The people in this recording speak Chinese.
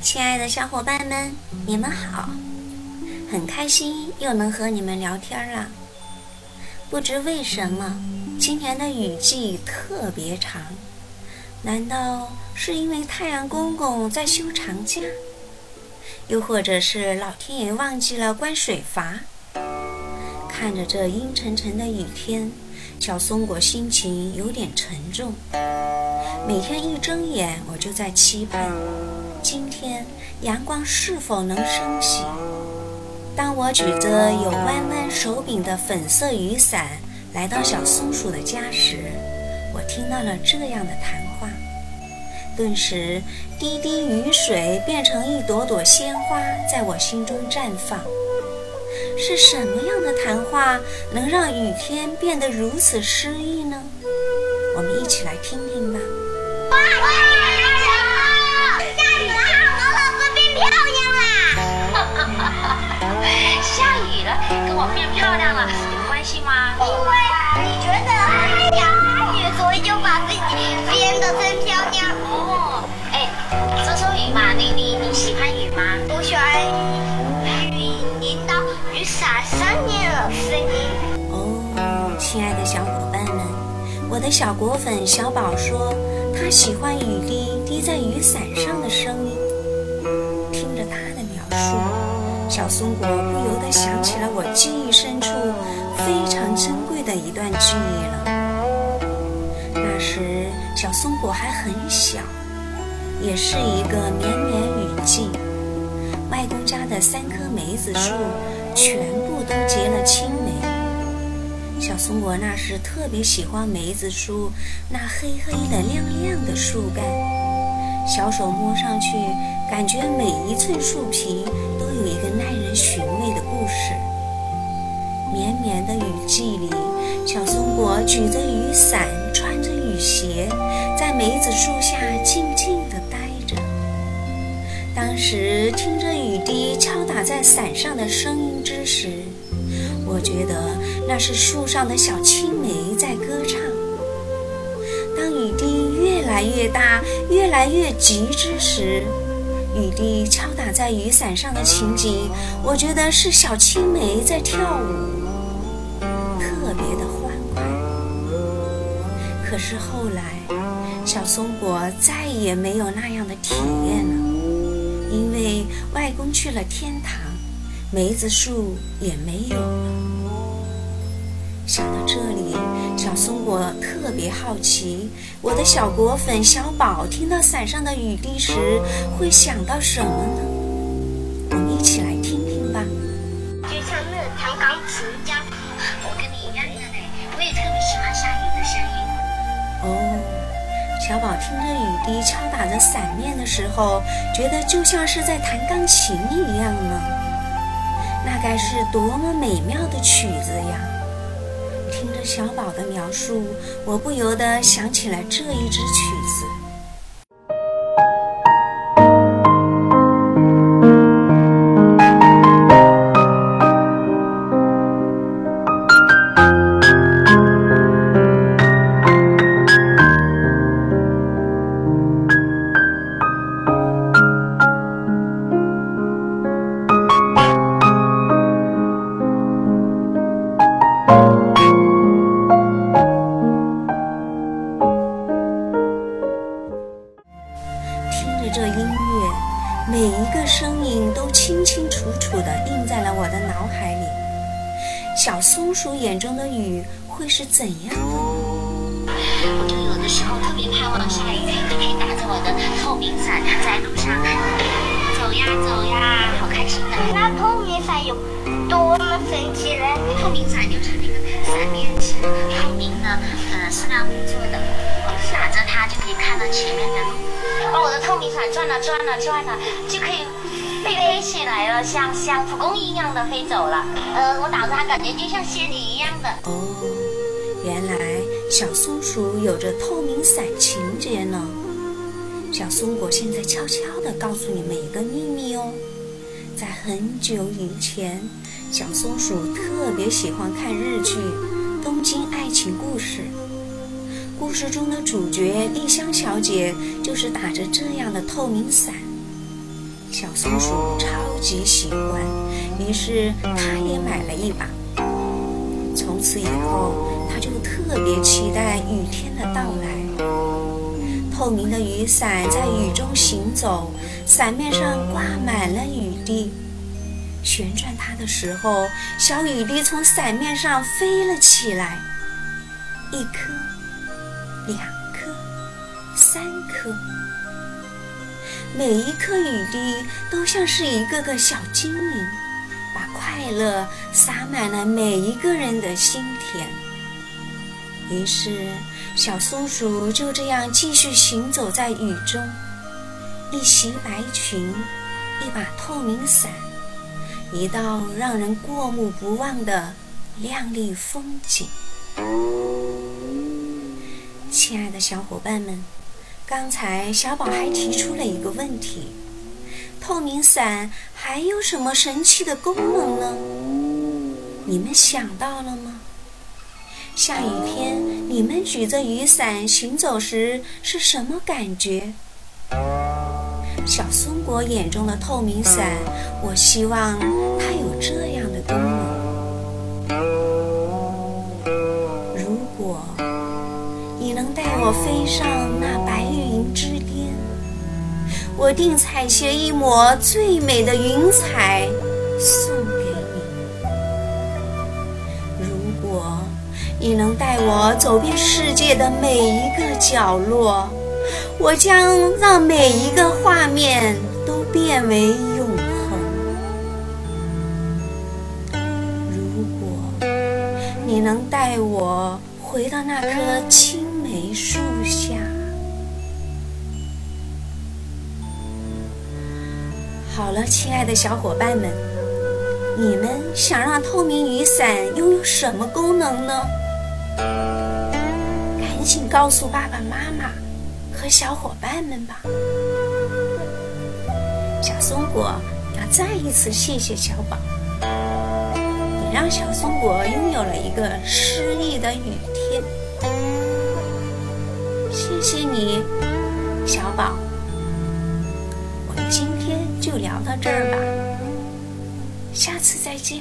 亲爱的小伙伴们，你们好！很开心又能和你们聊天了。不知为什么，今年的雨季特别长，难道是因为太阳公公在休长假？又或者是老天爷忘记了关水阀？看着这阴沉沉的雨天，小松果心情有点沉重。每天一睁眼，我就在期盼。今天阳光是否能升起？当我举着有弯弯手柄的粉色雨伞来到小松鼠的家时，我听到了这样的谈话。顿时，滴滴雨水变成一朵朵鲜花，在我心中绽放。是什么样的谈话能让雨天变得如此诗意呢？我们一起来听听吧。哇下雨了，我老婆变漂亮了。下雨了跟我变漂亮了有关系吗？因为你觉得太阳下雨，所以就把自己变得真漂亮。哦，哎，周周雨嘛，雨伞上面的声音。哦，亲爱的小伙伴们，我的小果粉小宝说，他喜欢雨滴滴在雨伞上的声音。听着他的描述。小松果不由得想起了我记忆深处非常珍贵的一段记忆了。那时小松果还很小，也是一个绵绵雨季。外公家的三棵梅子树全部都结了青梅。小松果那时特别喜欢梅子树那黑黑的亮亮的树干，小手摸上去，感觉每一寸树皮都。有一个耐人寻味的故事。绵绵的雨季里，小松果举着雨伞，穿着雨鞋，在梅子树下时听着雨滴敲打在伞上的声音之时，我觉得那是树上的小青梅在歌唱。当雨滴越来越大，越来越急之时，雨滴敲打在雨伞上的情景，我觉得是小青梅在跳舞，特别的欢快。可是后来，小松果再也没有那样的体验了，因为外公去了天堂，梅子树也没有了。想到这里，小松果特别好奇，我的小果粉小宝听到伞上的雨滴时会想到什么呢？小宝听着雨滴敲打着伞面的时候，觉得就像是在弹钢琴一样呢。那该是多么美妙的曲子呀！听着小宝的描述，我不由得想起了这一支曲子。鼠眼中的雨会是怎样的呢？我就有的时候特别盼望下雨，就可以打着我的透明伞在路上走呀走呀，好开心的。那透明伞有多么神奇呢？透明伞就是那个伞面是透明的，呃，塑料布做的，拿着它就可以看到前面的路。把我的透明伞转了转了转了，就可以。飞起来了，像像蒲公英一样的飞走了。呃，我打着它，感觉就像仙女一样的。哦，原来小松鼠有着透明伞情节呢。小松果现在悄悄地告诉你们一个秘密哦，在很久以前，小松鼠特别喜欢看日剧《东京爱情故事》。故事中的主角丽香小姐就是打着这样的透明伞，小松鼠超级喜欢，于是它也买了一把。从此以后，它就特别期待雨天的到来。透明的雨伞在雨中行走，伞面上挂满了雨滴。旋转它的时候，小雨滴从伞面上飞了起来，一颗。两颗，三颗，每一颗雨滴都像是一个个小精灵，把快乐洒满了每一个人的心田。于是，小松鼠就这样继续行走在雨中，一袭白裙，一把透明伞，一道让人过目不忘的亮丽风景。亲爱的小伙伴们，刚才小宝还提出了一个问题：透明伞还有什么神奇的功能呢？你们想到了吗？下雨天，你们举着雨伞行走时是什么感觉？小松果眼中的透明伞，我希望它有这样的功能。如果能带我飞上那白云之巅，我定采撷一抹最美的云彩送给你。如果你能带我走遍世界的每一个角落，我将让每一个画面都变为永恒。如果你能带我回到那棵青。梅树下。好了，亲爱的小伙伴们，你们想让透明雨伞拥有什么功能呢？赶紧告诉爸爸妈妈和小伙伴们吧。小松果要再一次谢谢小宝，也让小松果拥有了一个诗意的雨你，小宝。我们今天就聊到这儿吧，下次再见。